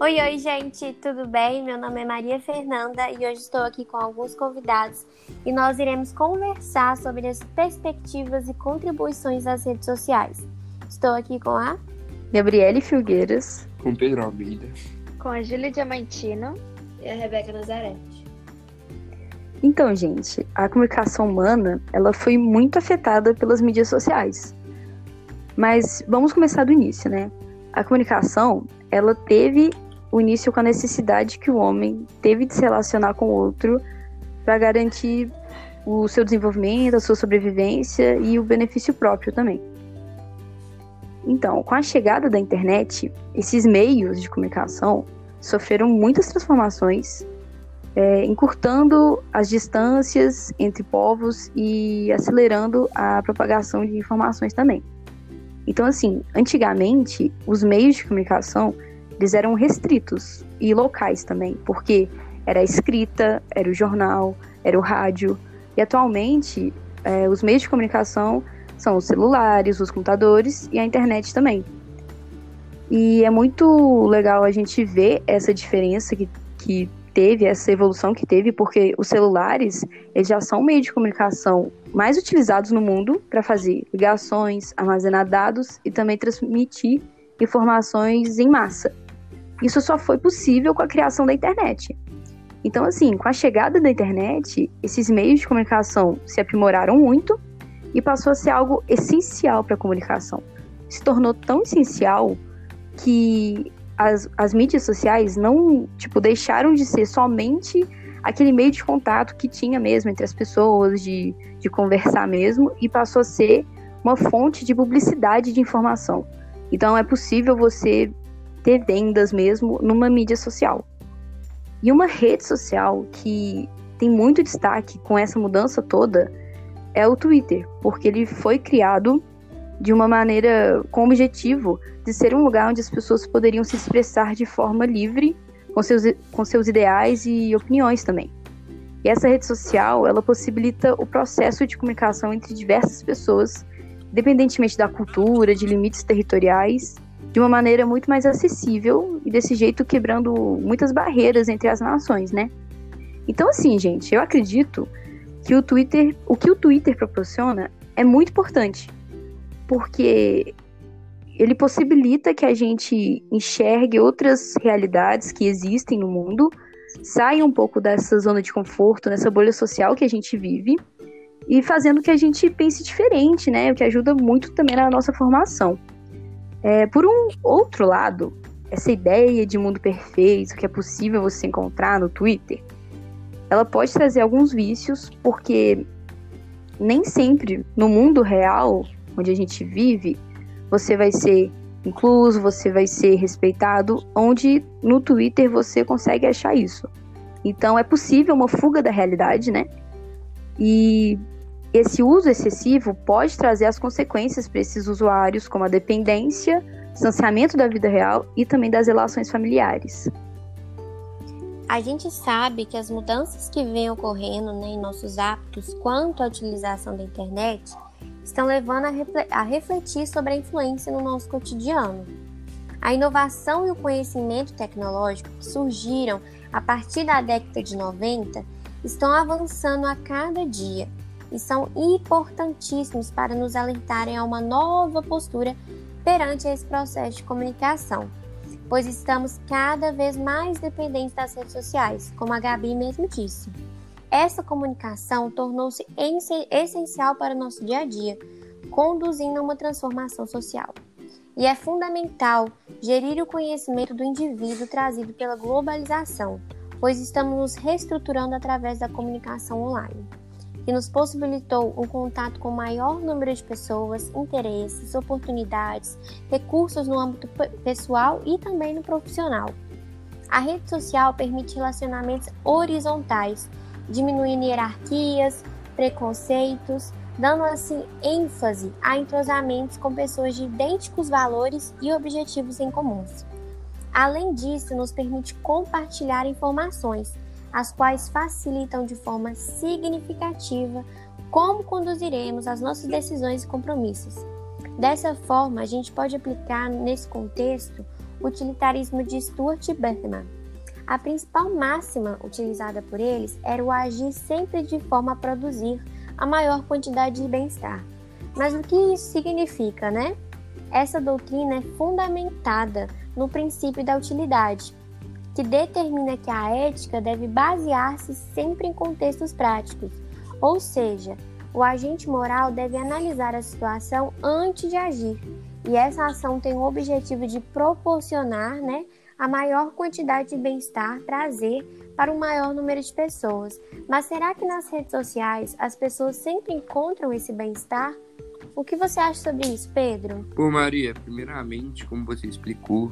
Oi, oi, gente, tudo bem? Meu nome é Maria Fernanda e hoje estou aqui com alguns convidados e nós iremos conversar sobre as perspectivas e contribuições das redes sociais. Estou aqui com a Gabriele Filgueiras, com Pedro Almeida, com a Júlia Diamantino e a Rebeca Nazarete. Então, gente, a comunicação humana ela foi muito afetada pelas mídias sociais. Mas vamos começar do início, né? A comunicação ela teve o início com a necessidade que o homem teve de se relacionar com o outro para garantir o seu desenvolvimento, a sua sobrevivência e o benefício próprio também. Então, com a chegada da internet, esses meios de comunicação sofreram muitas transformações, é, encurtando as distâncias entre povos e acelerando a propagação de informações também. Então, assim, antigamente, os meios de comunicação eles eram restritos e locais também, porque era a escrita, era o jornal, era o rádio. E atualmente, é, os meios de comunicação são os celulares, os computadores e a internet também. E é muito legal a gente ver essa diferença que, que teve, essa evolução que teve, porque os celulares eles já são meio de comunicação mais utilizados no mundo para fazer ligações, armazenar dados e também transmitir informações em massa. Isso só foi possível com a criação da internet. Então, assim, com a chegada da internet, esses meios de comunicação se aprimoraram muito e passou a ser algo essencial para a comunicação. Se tornou tão essencial que as, as mídias sociais não, tipo, deixaram de ser somente aquele meio de contato que tinha mesmo entre as pessoas, de, de conversar mesmo, e passou a ser uma fonte de publicidade de informação. Então é possível você ter vendas mesmo numa mídia social. E uma rede social que tem muito destaque com essa mudança toda é o Twitter, porque ele foi criado de uma maneira com o objetivo de ser um lugar onde as pessoas poderiam se expressar de forma livre com seus, com seus ideais e opiniões também. E essa rede social, ela possibilita o processo de comunicação entre diversas pessoas, independentemente da cultura, de limites territoriais de uma maneira muito mais acessível e desse jeito quebrando muitas barreiras entre as nações, né? Então, assim, gente, eu acredito que o Twitter, o que o Twitter proporciona é muito importante, porque ele possibilita que a gente enxergue outras realidades que existem no mundo, saia um pouco dessa zona de conforto, nessa bolha social que a gente vive, e fazendo que a gente pense diferente, né? O que ajuda muito também na nossa formação. É, por um outro lado, essa ideia de mundo perfeito que é possível você encontrar no Twitter, ela pode trazer alguns vícios, porque nem sempre no mundo real, onde a gente vive, você vai ser incluso, você vai ser respeitado, onde no Twitter você consegue achar isso. Então é possível uma fuga da realidade, né? E esse uso excessivo pode trazer as consequências para esses usuários, como a dependência, distanciamento da vida real e também das relações familiares. A gente sabe que as mudanças que vêm ocorrendo né, em nossos hábitos quanto à utilização da internet estão levando a, refletir sobre a influência no nosso cotidiano. A inovação e o conhecimento tecnológico que surgiram a partir da década de 90 estão avançando a cada dia e são importantíssimos para nos alertarem a uma nova postura perante esse processo de comunicação, pois estamos cada vez mais dependentes das redes sociais, como a Gabi mesmo disse. Essa comunicação tornou-se essencial para o nosso dia a dia, conduzindo a uma transformação social. E é fundamental gerir o conhecimento do indivíduo trazido pela globalização, pois estamos nos reestruturando através da comunicação online que nos possibilitou um contato com o maior número de pessoas, interesses, oportunidades, recursos no âmbito pessoal e também no profissional. A rede social permite relacionamentos horizontais, diminuindo hierarquias, preconceitos, dando assim ênfase a entrosamentos com pessoas de idênticos valores e objetivos em comuns. Além disso, nos permite compartilhar informações, as quais facilitam de forma significativa como conduziremos as nossas decisões e compromissos. Dessa forma, a gente pode aplicar nesse contexto utilitarismo de Stuart Bergman. A principal máxima utilizada por eles era o agir sempre de forma a produzir a maior quantidade de bem-estar. Mas o que isso significa, né? Essa doutrina é fundamentada no princípio da utilidade, que determina que a ética deve basear-se sempre em contextos práticos, ou seja, o agente moral deve analisar a situação antes de agir, e essa ação tem o objetivo de proporcionar né, a maior quantidade de bem-estar, trazer para um maior número de pessoas. Mas será que nas redes sociais as pessoas sempre encontram esse bem-estar? O que você acha sobre isso, Pedro? Pô, Maria, primeiramente, como você explicou,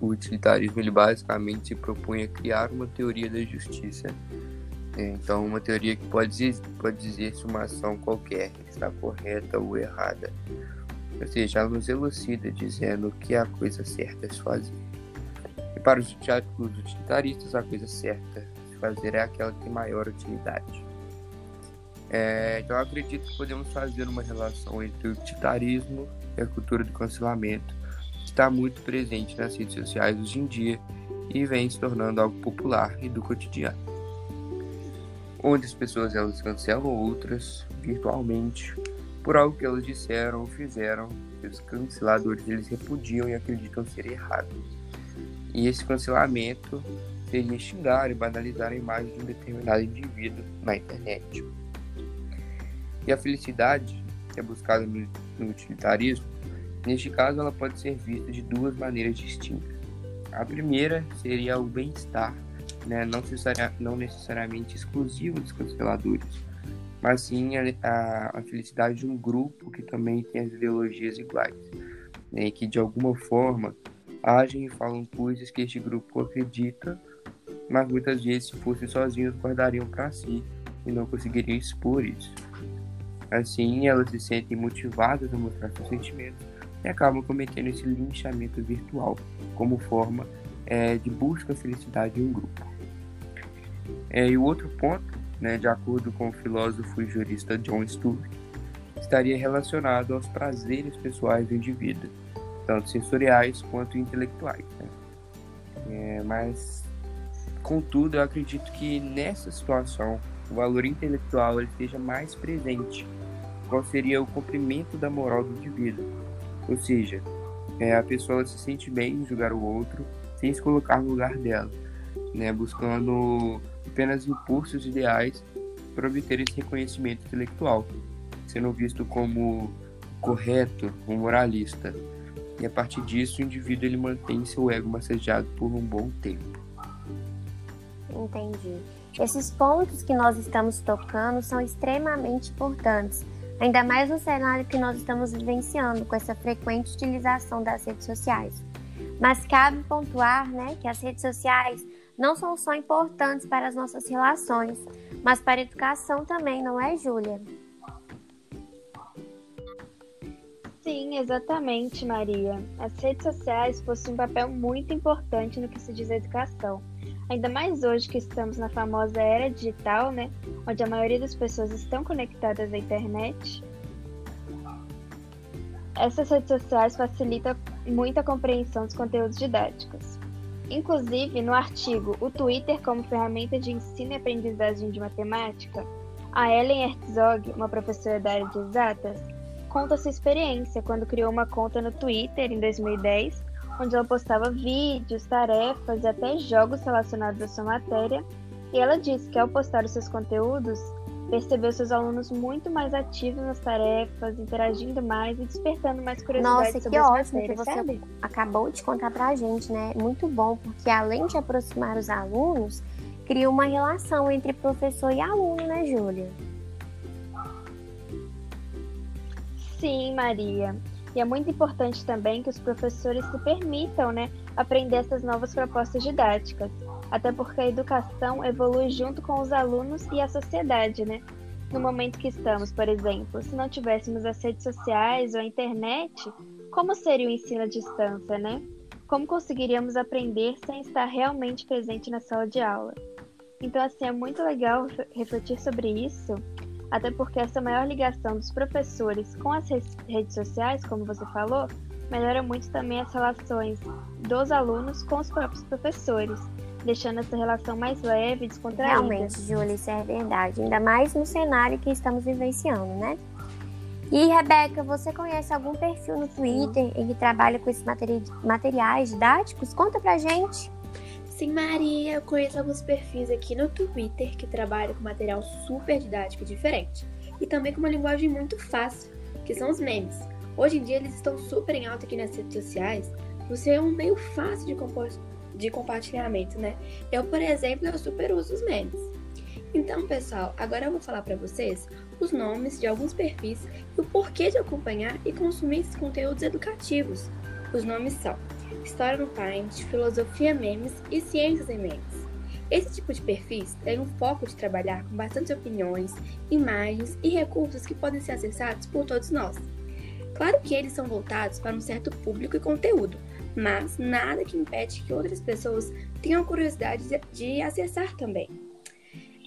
o utilitarismo ele basicamente se propõe a criar uma teoria da justiça. É, então, uma teoria que pode dizer, pode dizer se uma ação qualquer está correta ou errada. Ou seja, ela nos elucida dizendo o que é a coisa certa a se fazer. E para os utilitaristas, a coisa certa a se fazer é aquela que tem maior utilidade. É, então, eu acredito que podemos fazer uma relação entre o utilitarismo e a cultura do cancelamento, que está muito presente nas redes sociais hoje em dia e vem se tornando algo popular e do cotidiano. Onde as pessoas elas cancelam outras virtualmente por algo que elas disseram ou fizeram que os canceladores eles repudiam e acreditam ser errado. E esse cancelamento seria xingar e banalizar a imagem de um determinado indivíduo na internet. E a felicidade, que é buscada no, no utilitarismo, neste caso ela pode ser vista de duas maneiras distintas. A primeira seria o bem-estar, né, não, não necessariamente exclusivo dos canceladores, mas sim a, a, a, felicidade de um grupo que também tem as ideologias iguais, né, e que de alguma forma agem e falam coisas que este grupo acredita, mas muitas vezes se fossem sozinhos guardariam para si e não conseguiriam expor isso. Assim, elas se sentem motivadas a mostrar seus sentimentos e acabam cometendo esse linchamento virtual como forma é, de busca da felicidade em um grupo. É, e o outro ponto, né, de acordo com o filósofo e jurista John Stuart, estaria relacionado aos prazeres pessoais do indivíduo, tanto sensoriais quanto intelectuais. Né? É, mas, contudo, eu acredito que nessa situação o valor intelectual ele esteja mais presente qual seria o cumprimento da moral do indivíduo. Ou seja, é, a pessoa se sente bem em julgar o outro sem se colocar no lugar dela, né, buscando apenas impulsos ideais para obter esse reconhecimento intelectual, sendo visto como correto, um moralista. E a partir disso, o indivíduo ele mantém seu ego massageado por um bom tempo. Entendi. Esses pontos que nós estamos tocando são extremamente importantes ainda mais no cenário que nós estamos vivenciando com essa frequente utilização das redes sociais. Mas cabe pontuar né, que as redes sociais não são só importantes para as nossas relações, mas para a educação também, não é, Júlia? Sim, exatamente, Maria. As redes sociais possuem um papel muito importante no que se diz educação. Ainda mais hoje que estamos na famosa era digital, né? Onde a maioria das pessoas estão conectadas à internet. Essas redes sociais facilitam muito a compreensão dos conteúdos didáticos. Inclusive, no artigo O Twitter como ferramenta de ensino e aprendizagem de matemática, a Ellen Herzog, uma professora da área de exatas, conta sua experiência quando criou uma conta no Twitter em 2010 onde ela postava vídeos, tarefas e até jogos relacionados à sua matéria. E ela disse que ao postar os seus conteúdos, percebeu seus alunos muito mais ativos nas tarefas, interagindo mais e despertando mais curiosidade Nossa, sobre que as ótimo que você sabe? acabou de contar pra gente, né? Muito bom, porque além de aproximar os alunos, cria uma relação entre professor e aluno, né, Júlia? Sim, Maria. E é muito importante também que os professores se permitam né, aprender essas novas propostas didáticas, até porque a educação evolui junto com os alunos e a sociedade, né? No momento que estamos, por exemplo, se não tivéssemos as redes sociais ou a internet, como seria o ensino à distância, né? Como conseguiríamos aprender sem estar realmente presente na sala de aula? Então, assim, é muito legal refletir sobre isso até porque essa maior ligação dos professores com as redes sociais, como você falou, melhora muito também as relações dos alunos com os próprios professores, deixando essa relação mais leve e descontraída. Realmente, Júlia, isso é verdade. Ainda mais no cenário que estamos vivenciando, né? E, Rebeca, você conhece algum perfil no Twitter em que trabalha com esses materi materiais didáticos? Conta pra gente. Sim, Maria, eu conheço alguns perfis aqui no Twitter que trabalham com material super didático diferente e também com uma linguagem muito fácil, que são os memes. Hoje em dia eles estão super em alta aqui nas redes sociais, por ser um meio fácil de, de compartilhamento, né? Eu, por exemplo, eu super uso os memes. Então, pessoal, agora eu vou falar para vocês os nomes de alguns perfis e o porquê de acompanhar e consumir esses conteúdos educativos. Os nomes são História no Times, Filosofia Memes e Ciências em Memes. Esse tipo de perfis tem um foco de trabalhar com bastante opiniões, imagens e recursos que podem ser acessados por todos nós. Claro que eles são voltados para um certo público e conteúdo, mas nada que impede que outras pessoas tenham curiosidade de acessar também.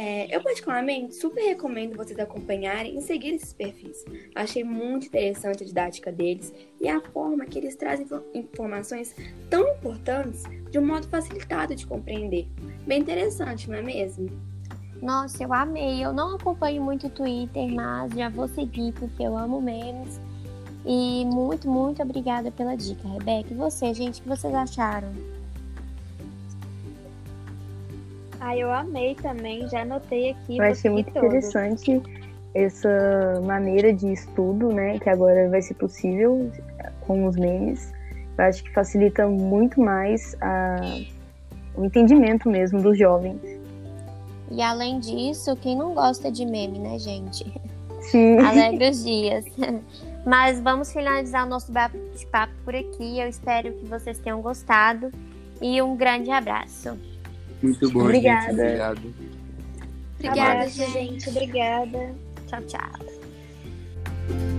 É, eu, particularmente, super recomendo vocês acompanharem e seguir esses perfis. Achei muito interessante a didática deles e a forma que eles trazem informações tão importantes de um modo facilitado de compreender. Bem interessante, não é mesmo? Nossa, eu amei. Eu não acompanho muito o Twitter, mas já vou seguir porque eu amo memes. E muito, muito obrigada pela dica, Rebeca. E você, gente, o que vocês acharam? Ah, eu amei também, já anotei aqui. Vai ser muito todos. interessante essa maneira de estudo, né, que agora vai ser possível com os memes. Eu acho que facilita muito mais a, o entendimento mesmo dos jovens. E além disso, quem não gosta de meme, né, gente? Sim. Alegre os dias. Mas vamos finalizar o nosso bate-papo por aqui. Eu espero que vocês tenham gostado e um grande abraço. Muito bom, Obrigada. gente. Obrigado. Obrigada, gente. Obrigada. Tchau, tchau.